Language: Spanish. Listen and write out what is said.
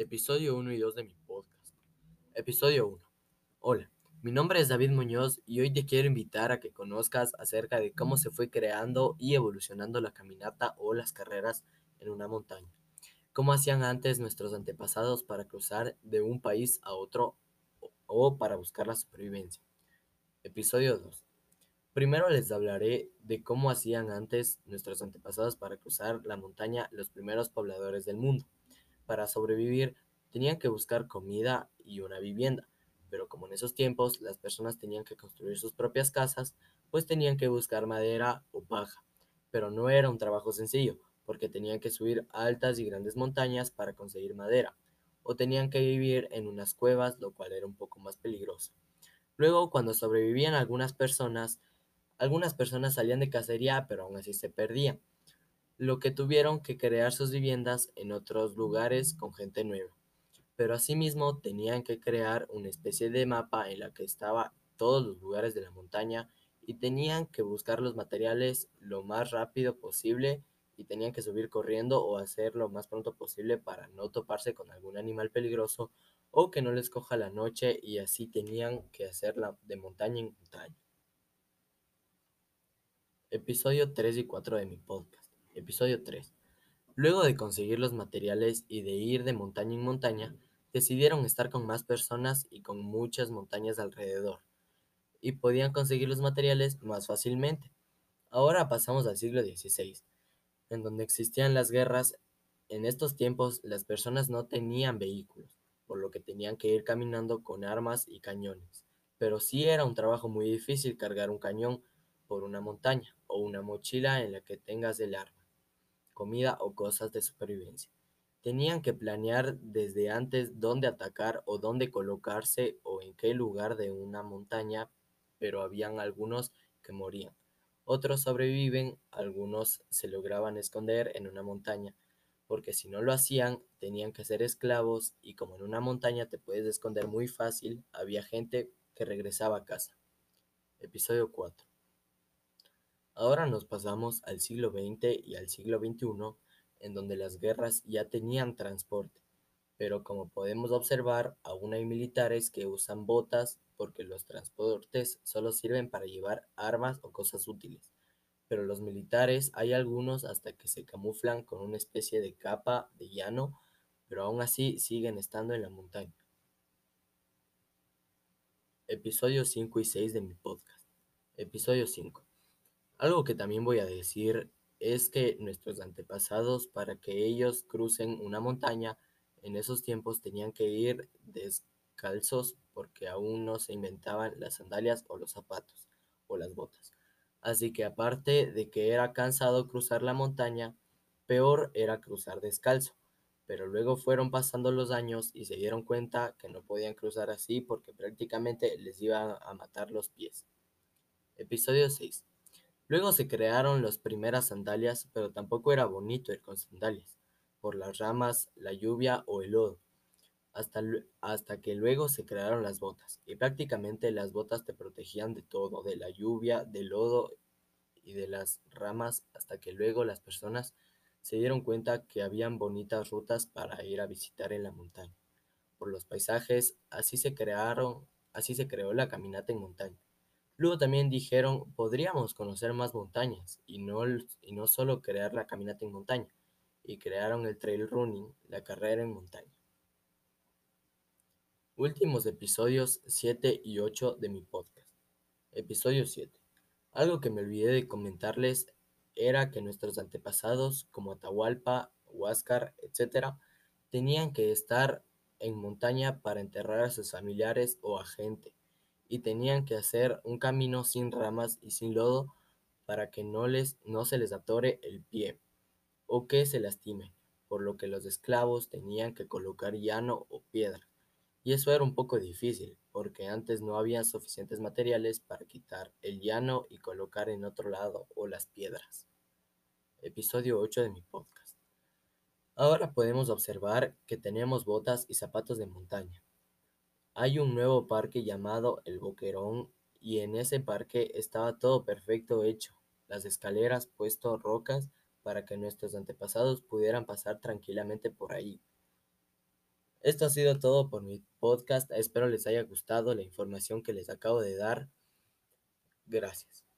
Episodio 1 y 2 de mi podcast. Episodio 1. Hola, mi nombre es David Muñoz y hoy te quiero invitar a que conozcas acerca de cómo se fue creando y evolucionando la caminata o las carreras en una montaña. Cómo hacían antes nuestros antepasados para cruzar de un país a otro o para buscar la supervivencia. Episodio 2. Primero les hablaré de cómo hacían antes nuestros antepasados para cruzar la montaña los primeros pobladores del mundo. Para sobrevivir tenían que buscar comida y una vivienda, pero como en esos tiempos las personas tenían que construir sus propias casas, pues tenían que buscar madera o paja. Pero no era un trabajo sencillo, porque tenían que subir altas y grandes montañas para conseguir madera, o tenían que vivir en unas cuevas, lo cual era un poco más peligroso. Luego, cuando sobrevivían algunas personas, algunas personas salían de cacería, pero aún así se perdían lo que tuvieron que crear sus viviendas en otros lugares con gente nueva. Pero asimismo tenían que crear una especie de mapa en la que estaba todos los lugares de la montaña y tenían que buscar los materiales lo más rápido posible y tenían que subir corriendo o hacer lo más pronto posible para no toparse con algún animal peligroso o que no les coja la noche y así tenían que hacerla de montaña en montaña. Episodio 3 y 4 de mi podcast. Episodio 3. Luego de conseguir los materiales y de ir de montaña en montaña, decidieron estar con más personas y con muchas montañas alrededor, y podían conseguir los materiales más fácilmente. Ahora pasamos al siglo XVI, en donde existían las guerras. En estos tiempos las personas no tenían vehículos, por lo que tenían que ir caminando con armas y cañones. Pero sí era un trabajo muy difícil cargar un cañón por una montaña o una mochila en la que tengas el arma comida o cosas de supervivencia. Tenían que planear desde antes dónde atacar o dónde colocarse o en qué lugar de una montaña, pero habían algunos que morían. Otros sobreviven, algunos se lograban esconder en una montaña, porque si no lo hacían tenían que ser esclavos y como en una montaña te puedes esconder muy fácil, había gente que regresaba a casa. Episodio 4. Ahora nos pasamos al siglo XX y al siglo XXI, en donde las guerras ya tenían transporte, pero como podemos observar, aún hay militares que usan botas porque los transportes solo sirven para llevar armas o cosas útiles. Pero los militares hay algunos hasta que se camuflan con una especie de capa de llano, pero aún así siguen estando en la montaña. Episodio 5 y 6 de mi podcast. Episodio 5. Algo que también voy a decir es que nuestros antepasados, para que ellos crucen una montaña, en esos tiempos tenían que ir descalzos porque aún no se inventaban las sandalias o los zapatos o las botas. Así que aparte de que era cansado cruzar la montaña, peor era cruzar descalzo. Pero luego fueron pasando los años y se dieron cuenta que no podían cruzar así porque prácticamente les iban a matar los pies. Episodio 6. Luego se crearon las primeras sandalias, pero tampoco era bonito ir con sandalias, por las ramas, la lluvia o el lodo, hasta, hasta que luego se crearon las botas, y prácticamente las botas te protegían de todo, de la lluvia, del lodo y de las ramas, hasta que luego las personas se dieron cuenta que habían bonitas rutas para ir a visitar en la montaña. Por los paisajes, así se crearon, así se creó la caminata en montaña. Luego también dijeron, podríamos conocer más montañas y no, y no solo crear la caminata en montaña. Y crearon el trail running, la carrera en montaña. Últimos episodios 7 y 8 de mi podcast. Episodio 7. Algo que me olvidé de comentarles era que nuestros antepasados, como Atahualpa, Huáscar, etc., tenían que estar en montaña para enterrar a sus familiares o a gente y tenían que hacer un camino sin ramas y sin lodo para que no, les, no se les atore el pie o que se lastime, por lo que los esclavos tenían que colocar llano o piedra. Y eso era un poco difícil, porque antes no había suficientes materiales para quitar el llano y colocar en otro lado o las piedras. Episodio 8 de mi podcast. Ahora podemos observar que tenemos botas y zapatos de montaña. Hay un nuevo parque llamado El Boquerón y en ese parque estaba todo perfecto hecho, las escaleras puesto rocas para que nuestros antepasados pudieran pasar tranquilamente por ahí. Esto ha sido todo por mi podcast. Espero les haya gustado la información que les acabo de dar. Gracias.